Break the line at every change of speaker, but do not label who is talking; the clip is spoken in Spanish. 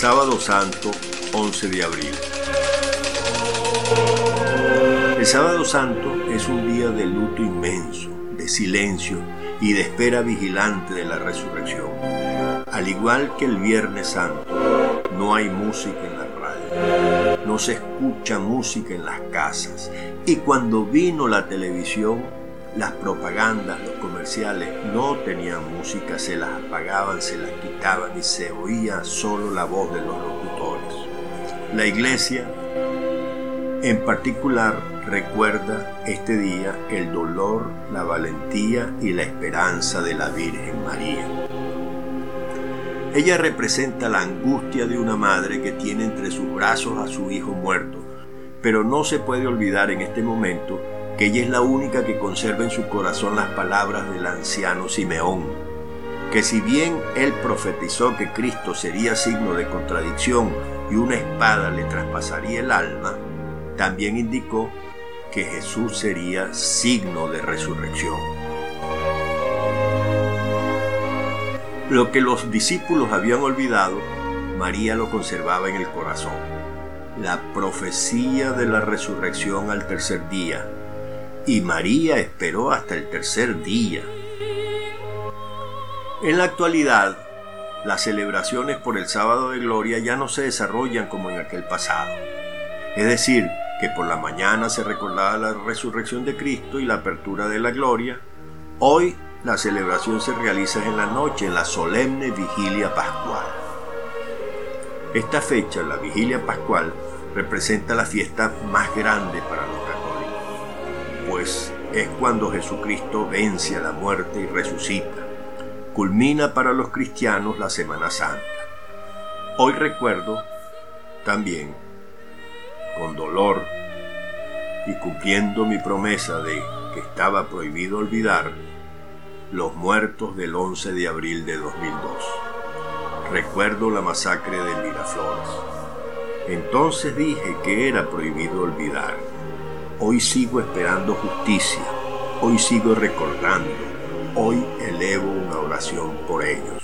Sábado Santo, 11 de abril. El Sábado Santo es un día de luto inmenso, de silencio y de espera vigilante de la resurrección. Al igual que el Viernes Santo, no hay música en la radio, no se escucha música en las casas y cuando vino la televisión, las propagandas, los comerciales no tenían música, se las apagaban, se las quitaban y se oía solo la voz de los locutores. La iglesia en particular recuerda este día el dolor, la valentía y la esperanza de la Virgen María. Ella representa la angustia de una madre que tiene entre sus brazos a su hijo muerto, pero no se puede olvidar en este momento que ella es la única que conserva en su corazón las palabras del anciano Simeón, que si bien él profetizó que Cristo sería signo de contradicción y una espada le traspasaría el alma, también indicó que Jesús sería signo de resurrección. Lo que los discípulos habían olvidado, María lo conservaba en el corazón. La profecía de la resurrección al tercer día, y María esperó hasta el tercer día. En la actualidad, las celebraciones por el sábado de gloria ya no se desarrollan como en aquel pasado. Es decir, que por la mañana se recordaba la resurrección de Cristo y la apertura de la gloria, hoy la celebración se realiza en la noche, en la solemne vigilia pascual. Esta fecha, la vigilia pascual, representa la fiesta más grande para los es cuando Jesucristo vence a la muerte y resucita. Culmina para los cristianos la Semana Santa. Hoy recuerdo también, con dolor y cumpliendo mi promesa de que estaba prohibido olvidar, los muertos del 11 de abril de 2002. Recuerdo la masacre de Miraflores. Entonces dije que era prohibido olvidar Hoy sigo esperando justicia, hoy sigo recordando, hoy elevo una oración por ellos.